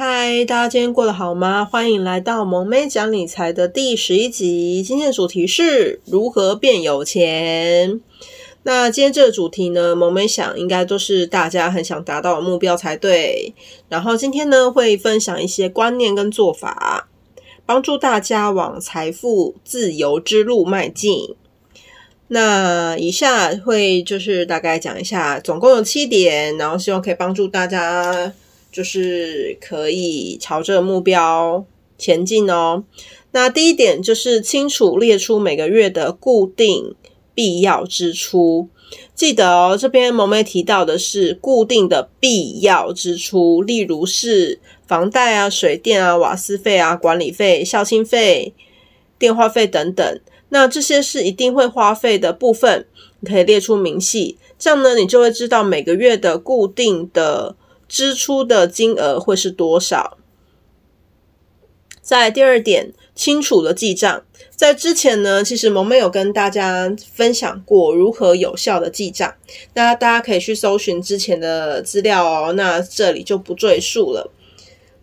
嗨，大家今天过得好吗？欢迎来到萌妹讲理财的第十一集。今天的主题是如何变有钱。那今天这个主题呢，萌妹想应该都是大家很想达到的目标才对。然后今天呢，会分享一些观念跟做法，帮助大家往财富自由之路迈进。那以下会就是大概讲一下，总共有七点，然后希望可以帮助大家。就是可以朝这个目标前进哦。那第一点就是清楚列出每个月的固定必要支出。记得哦，这边萌妹提到的是固定的必要支出，例如是房贷啊、水电啊、瓦斯费啊、管理费、校庆费、电话费等等。那这些是一定会花费的部分，你可以列出明细，这样呢，你就会知道每个月的固定的。支出的金额会是多少？在第二点，清楚的记账。在之前呢，其实萌咩有跟大家分享过如何有效的记账，那大家可以去搜寻之前的资料哦。那这里就不赘述了。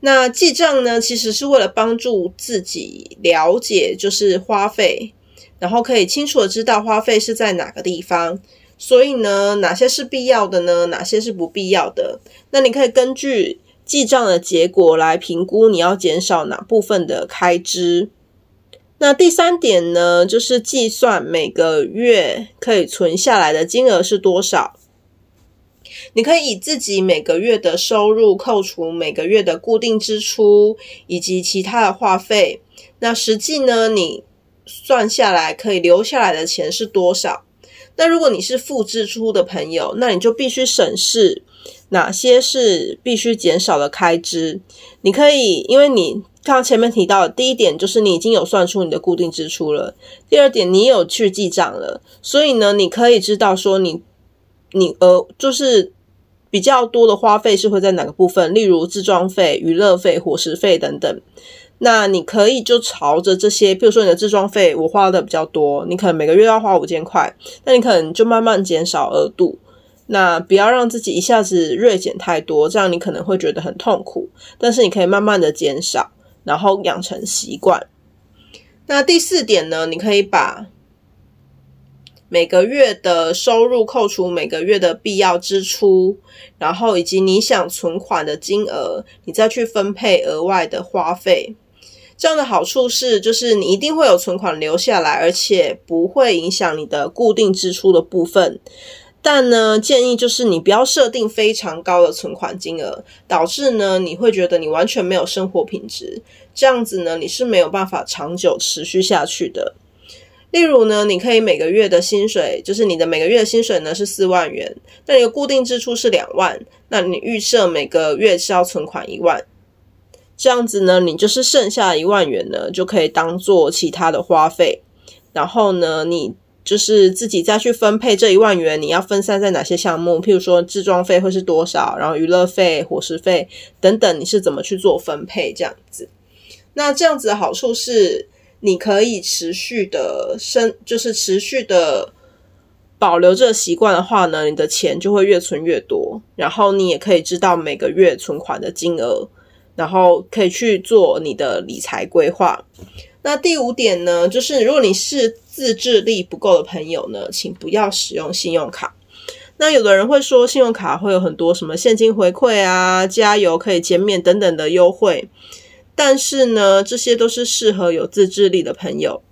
那记账呢，其实是为了帮助自己了解就是花费，然后可以清楚的知道花费是在哪个地方。所以呢，哪些是必要的呢？哪些是不必要的？那你可以根据记账的结果来评估你要减少哪部分的开支。那第三点呢，就是计算每个月可以存下来的金额是多少。你可以以自己每个月的收入扣除每个月的固定支出以及其他的话费，那实际呢，你算下来可以留下来的钱是多少？那如果你是负支出的朋友，那你就必须审视哪些是必须减少的开支。你可以，因为你刚前面提到的第一点就是你已经有算出你的固定支出了，第二点你有去记账了，所以呢，你可以知道说你你呃就是比较多的花费是会在哪个部分，例如自装费、娱乐费、伙食费等等。那你可以就朝着这些，比如说你的置装费，我花的比较多，你可能每个月要花五千块，那你可能就慢慢减少额度，那不要让自己一下子锐减太多，这样你可能会觉得很痛苦。但是你可以慢慢的减少，然后养成习惯。那第四点呢，你可以把每个月的收入扣除每个月的必要支出，然后以及你想存款的金额，你再去分配额外的花费。这样的好处是，就是你一定会有存款留下来，而且不会影响你的固定支出的部分。但呢，建议就是你不要设定非常高的存款金额，导致呢你会觉得你完全没有生活品质。这样子呢，你是没有办法长久持续下去的。例如呢，你可以每个月的薪水，就是你的每个月的薪水呢是四万元，那你的固定支出是两万，那你预设每个月是要存款一万。这样子呢，你就是剩下一万元呢，就可以当做其他的花费。然后呢，你就是自己再去分配这一万元，你要分散在哪些项目？譬如说，置装费会是多少？然后娱乐费、伙食费等等，你是怎么去做分配？这样子，那这样子的好处是，你可以持续的生，就是持续的保留这个习惯的话呢，你的钱就会越存越多。然后你也可以知道每个月存款的金额。然后可以去做你的理财规划。那第五点呢，就是如果你是自制力不够的朋友呢，请不要使用信用卡。那有的人会说，信用卡会有很多什么现金回馈啊、加油可以减免等等的优惠，但是呢，这些都是适合有自制力的朋友。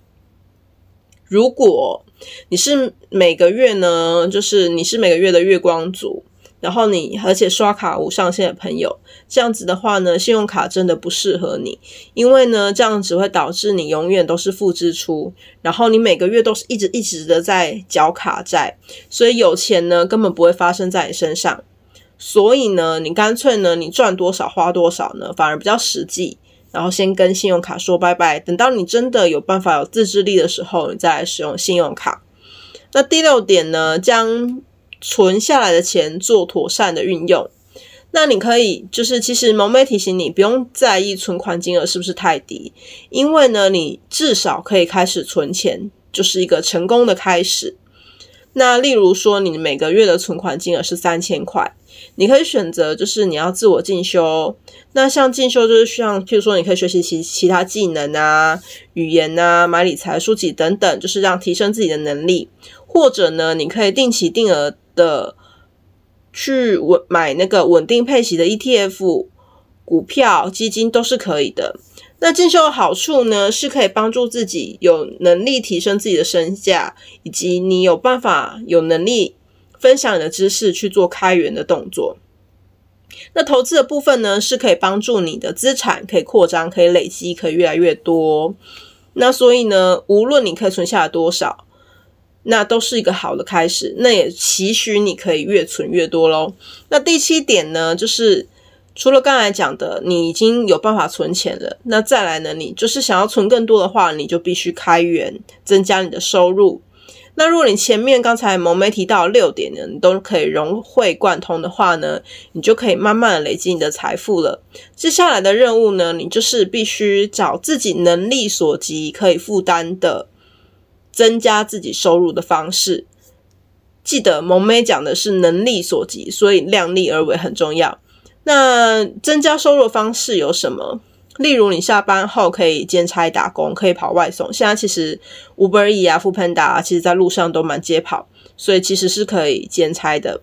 如果你是每个月呢，就是你是每个月的月光族。然后你而且刷卡无上限的朋友，这样子的话呢，信用卡真的不适合你，因为呢，这样只会导致你永远都是负支出，然后你每个月都是一直一直的在缴卡债，所以有钱呢根本不会发生在你身上。所以呢，你干脆呢，你赚多少花多少呢，反而比较实际。然后先跟信用卡说拜拜，等到你真的有办法有自制力的时候，你再来使用信用卡。那第六点呢，将存下来的钱做妥善的运用。那你可以就是，其实萌妹提醒你，不用在意存款金额是不是太低，因为呢，你至少可以开始存钱，就是一个成功的开始。那例如说，你每个月的存款金额是三千块，你可以选择就是你要自我进修。那像进修就是像，譬如说，你可以学习其其他技能啊、语言啊、买理财书籍等等，就是让提升自己的能力。或者呢，你可以定期定额的去稳买那个稳定配息的 ETF、股票、基金都是可以的。那进修的好处呢，是可以帮助自己有能力提升自己的身价，以及你有办法有能力分享你的知识去做开源的动作。那投资的部分呢，是可以帮助你的资产可以扩张、可以累积、可以越来越多。那所以呢，无论你可以存下来多少，那都是一个好的开始。那也期许你可以越存越多喽。那第七点呢，就是。除了刚才讲的，你已经有办法存钱了，那再来呢？你就是想要存更多的话，你就必须开源，增加你的收入。那如果你前面刚才萌咩提到六点呢，你都可以融会贯通的话呢，你就可以慢慢的累积你的财富了。接下来的任务呢，你就是必须找自己能力所及可以负担的，增加自己收入的方式。记得萌妹讲的是能力所及，所以量力而为很重要。那增加收入方式有什么？例如，你下班后可以兼差打工，可以跑外送。现在其实 Uber E 啊、Foodpanda 啊，其实在路上都蛮街跑，所以其实是可以兼差的。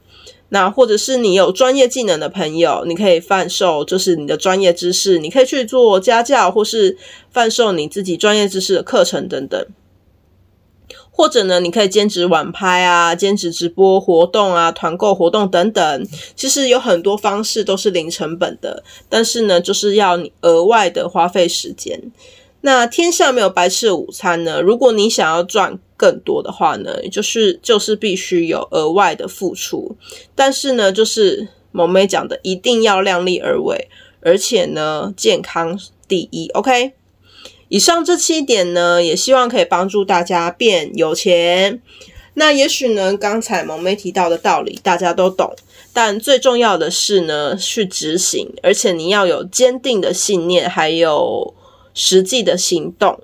那或者是你有专业技能的朋友，你可以贩售，就是你的专业知识，你可以去做家教，或是贩售你自己专业知识的课程等等。或者呢，你可以兼职晚拍啊，兼职直播活动啊，团购活动等等。其实有很多方式都是零成本的，但是呢，就是要你额外的花费时间。那天下没有白吃的午餐呢，如果你想要赚更多的话呢，就是就是必须有额外的付出。但是呢，就是萌妹讲的，一定要量力而为，而且呢，健康第一。OK。以上这七点呢，也希望可以帮助大家变有钱。那也许呢，刚才萌妹提到的道理大家都懂，但最重要的是呢，去执行，而且你要有坚定的信念，还有实际的行动，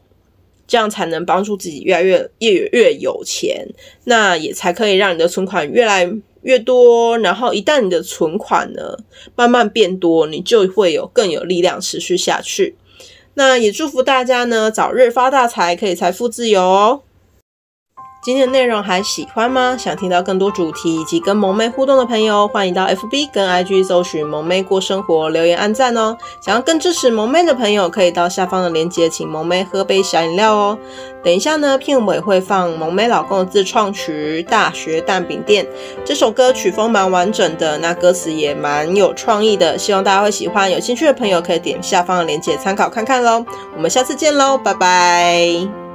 这样才能帮助自己越来越越越有钱。那也才可以让你的存款越来越多。然后一旦你的存款呢慢慢变多，你就会有更有力量持续下去。那也祝福大家呢，早日发大财，可以财富自由哦。今天的内容还喜欢吗？想听到更多主题以及跟萌妹互动的朋友，欢迎到 FB 跟 IG 搜寻“萌妹过生活”，留言按赞哦。想要更支持萌妹的朋友，可以到下方的链接，请萌妹喝杯小饮料哦。等一下呢，片尾会放萌妹老公的自创曲《大学蛋饼店》，这首歌曲风蛮完整的，那歌词也蛮有创意的，希望大家会喜欢。有兴趣的朋友可以点下方的链接参考看看喽。我们下次见喽，拜拜。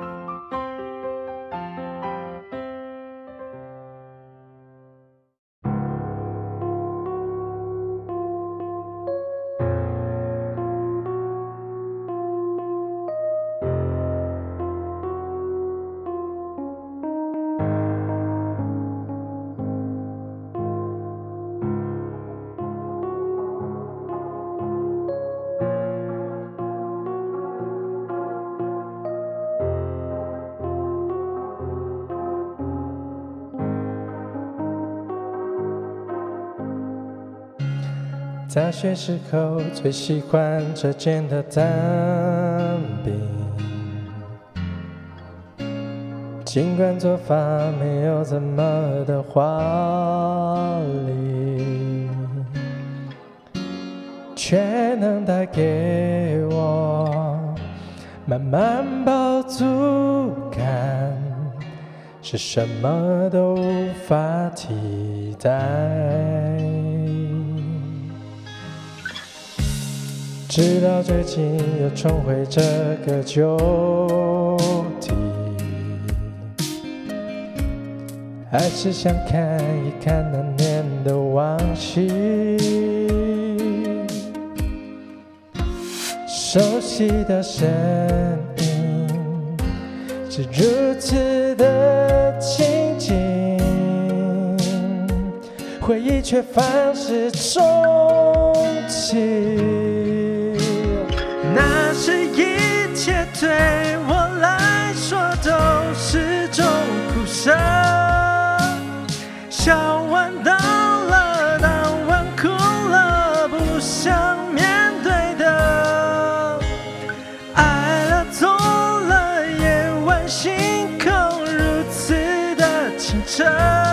大学时候最喜欢这间的蛋饼，尽管做法没有怎么的华丽，却能带给我满满饱足感，是什么都无法替代。直到最近又重回这个旧地，还是想看一看那年的往昔。熟悉的声音是如此的亲近，回忆却反复重启。对我来说都是种苦涩，笑完到了，当晚哭了，不想面对的，爱了痛了，夜晚星空如此的清澈。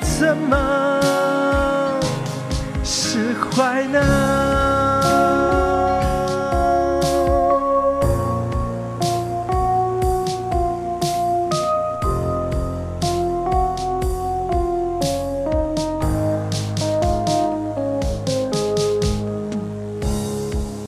怎么释怀呢？